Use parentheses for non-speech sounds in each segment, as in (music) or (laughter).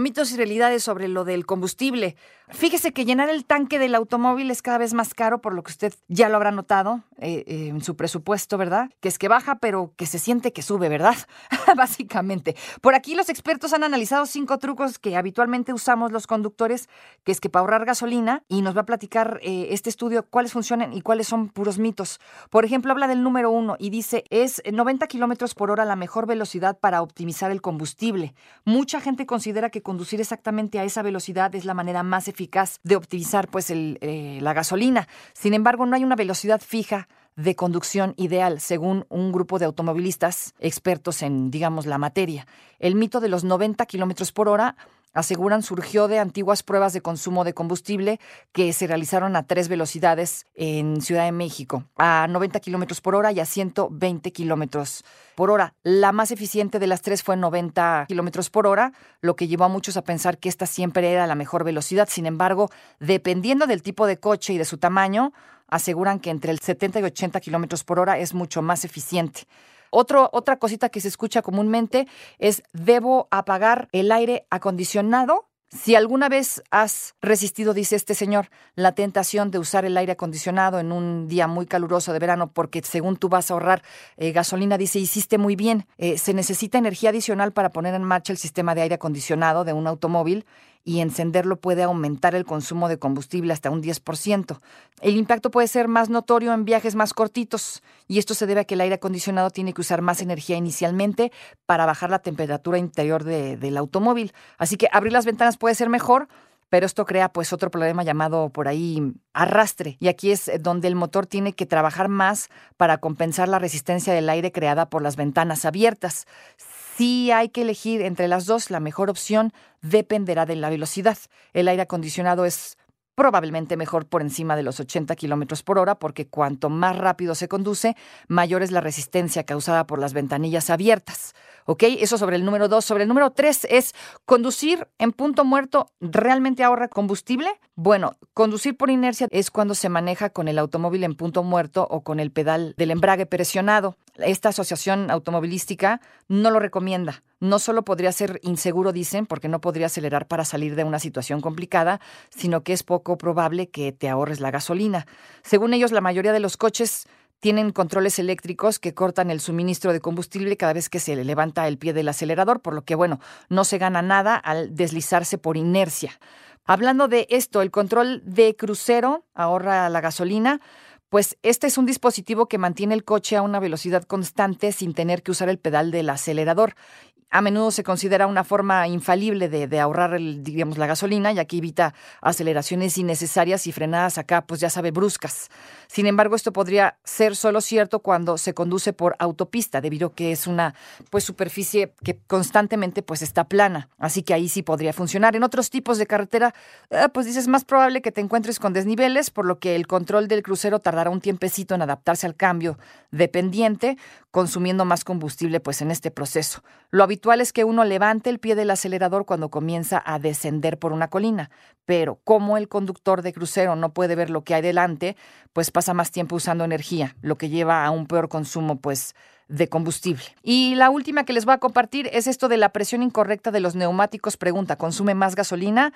Mitos y realidades sobre lo del combustible. Fíjese que llenar el tanque del automóvil es cada vez más caro, por lo que usted ya lo habrá notado eh, eh, en su presupuesto, ¿verdad? Que es que baja, pero que se siente que sube, ¿verdad? (laughs) Básicamente. Por aquí los expertos han analizado cinco trucos que habitualmente usamos los conductores, que es que para ahorrar gasolina, y nos va a platicar eh, este estudio cuáles funcionan y cuáles son puros mitos. Por ejemplo, habla del número uno y dice, es 90 kilómetros por hora la mejor velocidad para optimizar el combustible. Mucha gente considera que conducir exactamente a esa velocidad es la manera más eficaz de optimizar pues eh, la gasolina. Sin embargo, no hay una velocidad fija de conducción ideal, según un grupo de automovilistas expertos en, digamos, la materia. El mito de los 90 kilómetros por hora aseguran surgió de antiguas pruebas de consumo de combustible que se realizaron a tres velocidades en Ciudad de México, a 90 kilómetros por hora y a 120 kilómetros por hora. La más eficiente de las tres fue 90 kilómetros por hora, lo que llevó a muchos a pensar que esta siempre era la mejor velocidad. Sin embargo, dependiendo del tipo de coche y de su tamaño, aseguran que entre el 70 y 80 kilómetros por hora es mucho más eficiente otra cosita que se escucha comúnmente es debo apagar el aire acondicionado. Si alguna vez has resistido, dice este señor, la tentación de usar el aire acondicionado en un día muy caluroso de verano porque según tú vas a ahorrar eh, gasolina, dice, hiciste muy bien. Eh, se necesita energía adicional para poner en marcha el sistema de aire acondicionado de un automóvil y encenderlo puede aumentar el consumo de combustible hasta un 10%. El impacto puede ser más notorio en viajes más cortitos y esto se debe a que el aire acondicionado tiene que usar más energía inicialmente para bajar la temperatura interior del automóvil. Así que abrir las ventanas puede ser mejor, pero esto crea pues otro problema llamado por ahí arrastre y aquí es donde el motor tiene que trabajar más para compensar la resistencia del aire creada por las ventanas abiertas. Si hay que elegir entre las dos, la mejor opción dependerá de la velocidad. El aire acondicionado es probablemente mejor por encima de los 80 kilómetros por hora, porque cuanto más rápido se conduce, mayor es la resistencia causada por las ventanillas abiertas. ¿Ok? Eso sobre el número dos. Sobre el número tres es conducir en punto muerto realmente ahorra combustible. Bueno, conducir por inercia es cuando se maneja con el automóvil en punto muerto o con el pedal del embrague presionado. Esta asociación automovilística no lo recomienda. No solo podría ser inseguro, dicen, porque no podría acelerar para salir de una situación complicada, sino que es poco probable que te ahorres la gasolina. Según ellos, la mayoría de los coches tienen controles eléctricos que cortan el suministro de combustible cada vez que se le levanta el pie del acelerador, por lo que, bueno, no se gana nada al deslizarse por inercia. Hablando de esto, el control de crucero ahorra la gasolina. Pues este es un dispositivo que mantiene el coche a una velocidad constante sin tener que usar el pedal del acelerador a menudo se considera una forma infalible de, ahorrar digamos, la gasolina, ya que evita aceleraciones innecesarias y frenadas acá, pues ya sabe, bruscas. Sin embargo, esto podría ser solo cierto cuando se conduce por autopista, debido a que es una pues, superficie que constantemente pues, está plana. Así que ahí sí podría funcionar. En otros tipos de carretera, eh, pues dices, más probable que te encuentres con desniveles, por lo que el control del crucero tardará un tiempecito en adaptarse al cambio de pendiente, consumiendo más combustible pues, en este proceso. Lo habitual es que uno levante el pie del acelerador cuando comienza a descender por una colina, pero como el conductor de crucero no puede ver lo que hay delante, pues pasa más tiempo usando energía, lo que lleva a un peor consumo pues de combustible. Y la última que les voy a compartir es esto de la presión incorrecta de los neumáticos. Pregunta, ¿consume más gasolina?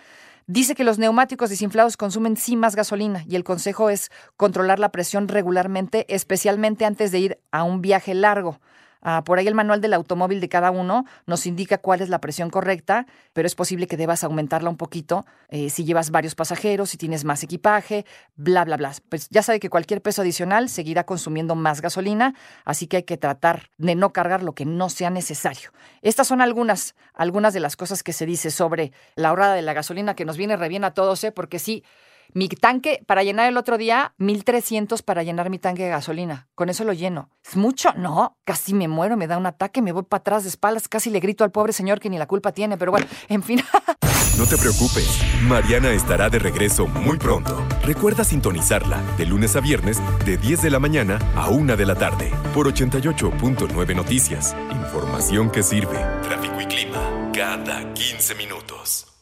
Dice que los neumáticos desinflados consumen sí más gasolina y el consejo es controlar la presión regularmente, especialmente antes de ir a un viaje largo. Ah, por ahí el manual del automóvil de cada uno nos indica cuál es la presión correcta, pero es posible que debas aumentarla un poquito eh, si llevas varios pasajeros, si tienes más equipaje, bla, bla, bla. Pues ya sabe que cualquier peso adicional seguirá consumiendo más gasolina, así que hay que tratar de no cargar lo que no sea necesario. Estas son algunas, algunas de las cosas que se dice sobre la ahorrada de la gasolina que nos viene re bien a todos, ¿eh? porque sí, mi tanque para llenar el otro día, 1300 para llenar mi tanque de gasolina. Con eso lo lleno. ¿Es mucho? No, casi me muero, me da un ataque, me voy para atrás de espaldas, casi le grito al pobre señor que ni la culpa tiene, pero bueno, en fin. (laughs) No te preocupes, Mariana estará de regreso muy pronto. Recuerda sintonizarla de lunes a viernes de 10 de la mañana a 1 de la tarde por 88.9 Noticias. Información que sirve. Tráfico y clima cada 15 minutos.